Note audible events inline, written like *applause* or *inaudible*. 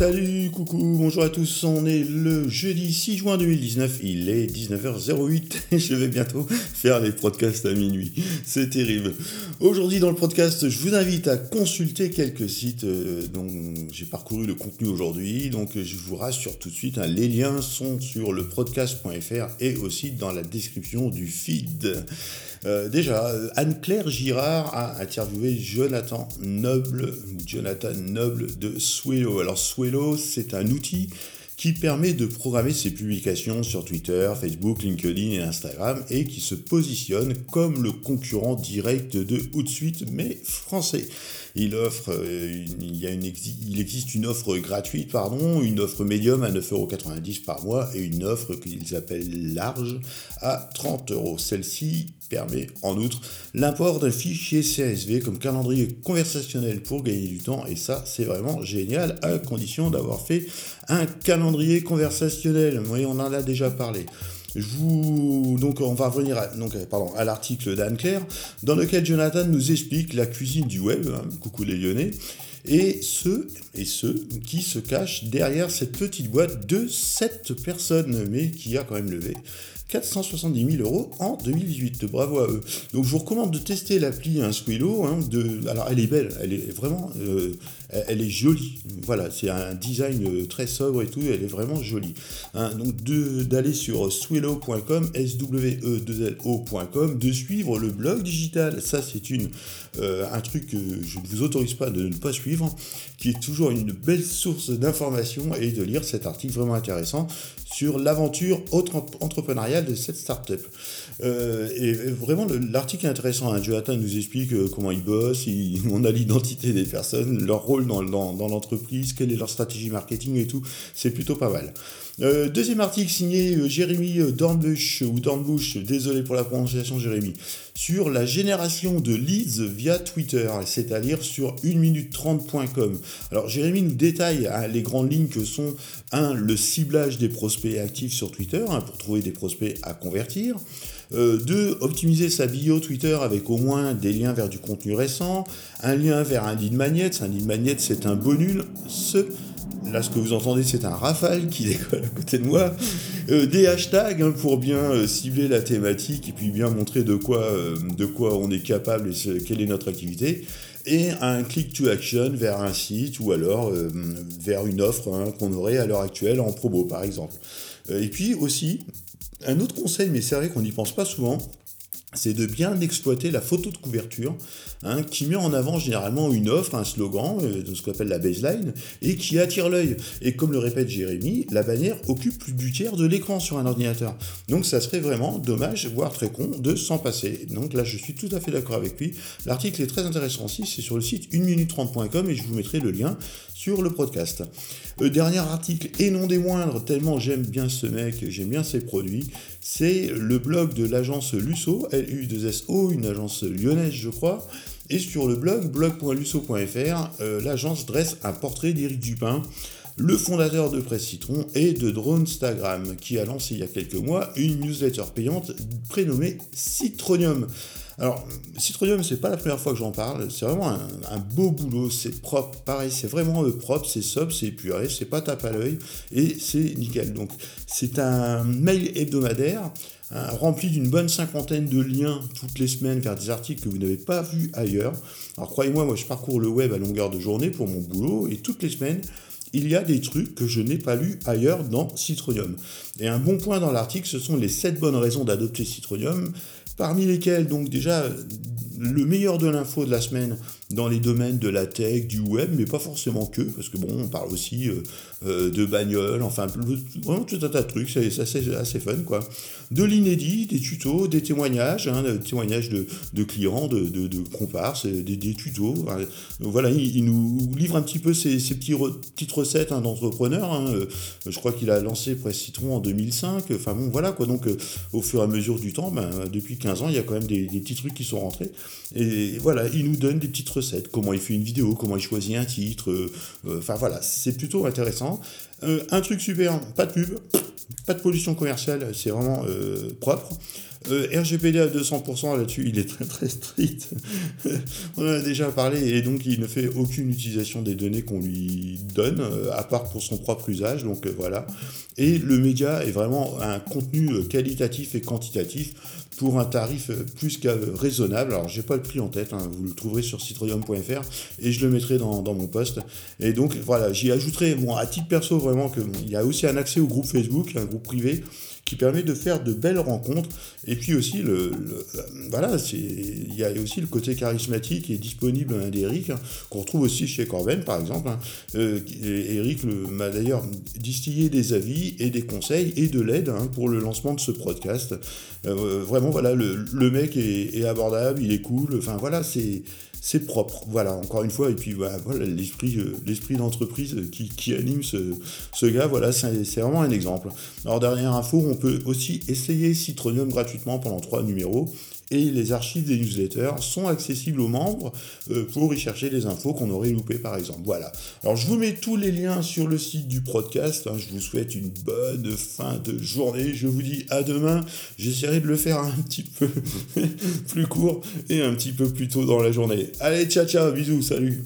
Salut, coucou, bonjour à tous. On est le jeudi 6 juin 2019. Il est 19h08 et *laughs* je vais bientôt faire les podcasts à minuit. C'est terrible. Aujourd'hui, dans le podcast, je vous invite à consulter quelques sites euh, dont j'ai parcouru le contenu aujourd'hui. Donc, je vous rassure tout de suite, hein, les liens sont sur le podcast.fr et aussi dans la description du feed. Euh, déjà, Anne-Claire Girard a interviewé Jonathan Noble, Jonathan Noble de Swello. Alors Swello, c'est un outil qui permet de programmer ses publications sur Twitter, Facebook, LinkedIn et Instagram et qui se positionne comme le concurrent direct de Hootsuite mais français. Il offre, euh, il, y a une, il existe une offre gratuite, pardon, une offre médium à 9,90€ par mois et une offre qu'ils appellent large à 30 euros. Celle-ci permet en outre l'import d'un fichier CSV comme calendrier conversationnel pour gagner du temps et ça c'est vraiment génial à condition d'avoir fait un calendrier conversationnel. Oui, on en a déjà parlé. Je vous... Donc on va revenir pardon, à l'article d'Anne-Claire, dans lequel Jonathan nous explique la cuisine du web, hein, coucou les lyonnais, et ceux, et ceux qui se cachent derrière cette petite boîte de 7 personnes, mais qui a quand même levé 470 000 euros en 2018. Bravo à eux. Donc je vous recommande de tester l'appli hein. Hein, alors elle est belle, elle est vraiment, euh, elle est jolie. Voilà, c'est un design euh, très sobre et tout, elle est vraiment jolie. Hein. donc d'aller sur swillo.com, s w e 2 ocom de suivre le blog digital. Ça c'est une euh, un truc que je ne vous autorise pas de ne pas suivre, qui est toujours une belle source d'informations et de lire cet article vraiment intéressant sur l'aventure entrepreneuriale de cette startup. Euh, et vraiment, l'article est intéressant. Hein. Jonathan nous explique euh, comment ils bossent, *laughs* on a l'identité des personnes, leur rôle dans, l'entreprise, quelle est leur stratégie marketing et tout. C'est plutôt pas mal. Euh, deuxième article signé euh, Jérémy Dornbush, ou Dornbush, désolé pour la prononciation Jérémy, sur la génération de leads via Twitter, c'est-à-dire sur 1minute30.com. Alors Jérémy nous détaille hein, les grandes lignes que sont 1. le ciblage des prospects actifs sur Twitter, hein, pour trouver des prospects à convertir. 2. Euh, optimiser sa bio Twitter avec au moins des liens vers du contenu récent, un lien vers un lead magnet. Un lead magnet, c'est un bonus. Là, ce que vous entendez, c'est un rafale qui *laughs* décolle à côté de moi. Euh, des hashtags hein, pour bien euh, cibler la thématique et puis bien montrer de quoi, quoi on est capable et quelle est notre activité et un click to action vers un site ou alors vers une offre hein, qu'on aurait à l'heure actuelle en promo par exemple. et puis aussi, un autre conseil, mais c'est vrai qu'on n'y pense pas souvent, c'est de bien exploiter la photo de couverture, hein, qui met en avant généralement une offre, un slogan, euh, ce qu'on appelle la baseline, et qui attire l'œil. Et comme le répète Jérémy, la bannière occupe plus du tiers de l'écran sur un ordinateur. Donc ça serait vraiment dommage, voire très con, de s'en passer. Donc là, je suis tout à fait d'accord avec lui. L'article est très intéressant aussi, c'est sur le site 1minute30.com et je vous mettrai le lien sur le podcast. Euh, dernier article, et non des moindres, tellement j'aime bien ce mec, j'aime bien ses produits, c'est le blog de l'agence Lusso, LU2SO, une agence lyonnaise je crois, et sur le blog blog.lusso.fr, euh, l'agence dresse un portrait d'Éric Dupin, le fondateur de Presse Citron et de Dronestagram, qui a lancé il y a quelques mois une newsletter payante prénommée Citronium. Alors, Citronium, c'est pas la première fois que j'en parle, c'est vraiment un, beau boulot, c'est propre, pareil, c'est vraiment propre, c'est sobre, c'est épuré, c'est pas tape à l'œil, et c'est nickel. Donc, c'est un mail hebdomadaire hein, rempli d'une bonne cinquantaine de liens toutes les semaines vers des articles que vous n'avez pas vus ailleurs. Alors, croyez-moi, moi, je parcours le web à longueur de journée pour mon boulot, et toutes les semaines, il y a des trucs que je n'ai pas lus ailleurs dans Citronium. Et un bon point dans l'article, ce sont les 7 bonnes raisons d'adopter Citronium, parmi lesquelles donc déjà le meilleur de l'info de la semaine dans les domaines de la tech, du web, mais pas forcément que, parce que bon, on parle aussi euh, euh, de bagnoles, enfin, vraiment tout un tas de trucs, c'est assez, fun, quoi. De l'inédit, des tutos, des témoignages, hein, des témoignages de, de clients, de, de, comparses, des, tutos. voilà, il, nous livre un petit peu ces petits petites recettes hein, d'entrepreneurs. Hein, euh, je crois qu'il a lancé Presse Citron en 2005. Enfin bon, voilà, quoi. Donc, au fur et à mesure du temps, ben, depuis 15 il y a quand même des, des petits trucs qui sont rentrés. Et voilà, il nous donne des petites recettes, comment il fait une vidéo, comment il choisit un titre. Euh, euh, enfin voilà, c'est plutôt intéressant. Euh, un truc super, pas de pub. Pas de pollution commerciale, c'est vraiment propre. Euh, RGPD à 200% là-dessus, il est très très strict. *laughs* On en a déjà parlé et donc il ne fait aucune utilisation des données qu'on lui donne, euh, à part pour son propre usage. Donc euh, voilà. Et le média est vraiment un contenu qualitatif et quantitatif pour un tarif plus qu'à raisonnable. Alors, j'ai pas le prix en tête, hein, vous le trouverez sur citroën.fr et je le mettrai dans, mon poste. Et donc, voilà, j'y ajouterai, bon, à titre perso, vraiment, qu'il y a aussi un accès au groupe Facebook, un groupe privé, qui permet de faire de belles rencontres. Et puis aussi, le, voilà, il y a aussi le côté charismatique et disponible d'Eric, hein, qu'on retrouve aussi chez Corben, par exemple. Hein. Euh, Eric m'a d'ailleurs distillé des avis et des conseils et de l'aide hein, pour le lancement de ce podcast. Euh, vraiment, voilà, le, mec est, abordable, il est cool. Enfin, voilà, c'est c'est propre. Voilà, encore une fois, et puis voilà, l'esprit, euh, l'esprit d'entreprise qui, anime ce, ce, gars, voilà, c'est, vraiment un exemple. Alors, dernière info, on peut aussi essayer Citronium gratuitement pendant trois numéros et les archives des newsletters sont accessibles aux membres euh, pour y chercher les infos qu'on aurait loupées par exemple. Voilà. Alors je vous mets tous les liens sur le site du podcast. Hein. Je vous souhaite une bonne fin de journée. Je vous dis à demain. J'essaierai de le faire un *laughs* petit peu plus court et un petit peu plus tôt dans la journée. Allez, ciao ciao, bisous, salut.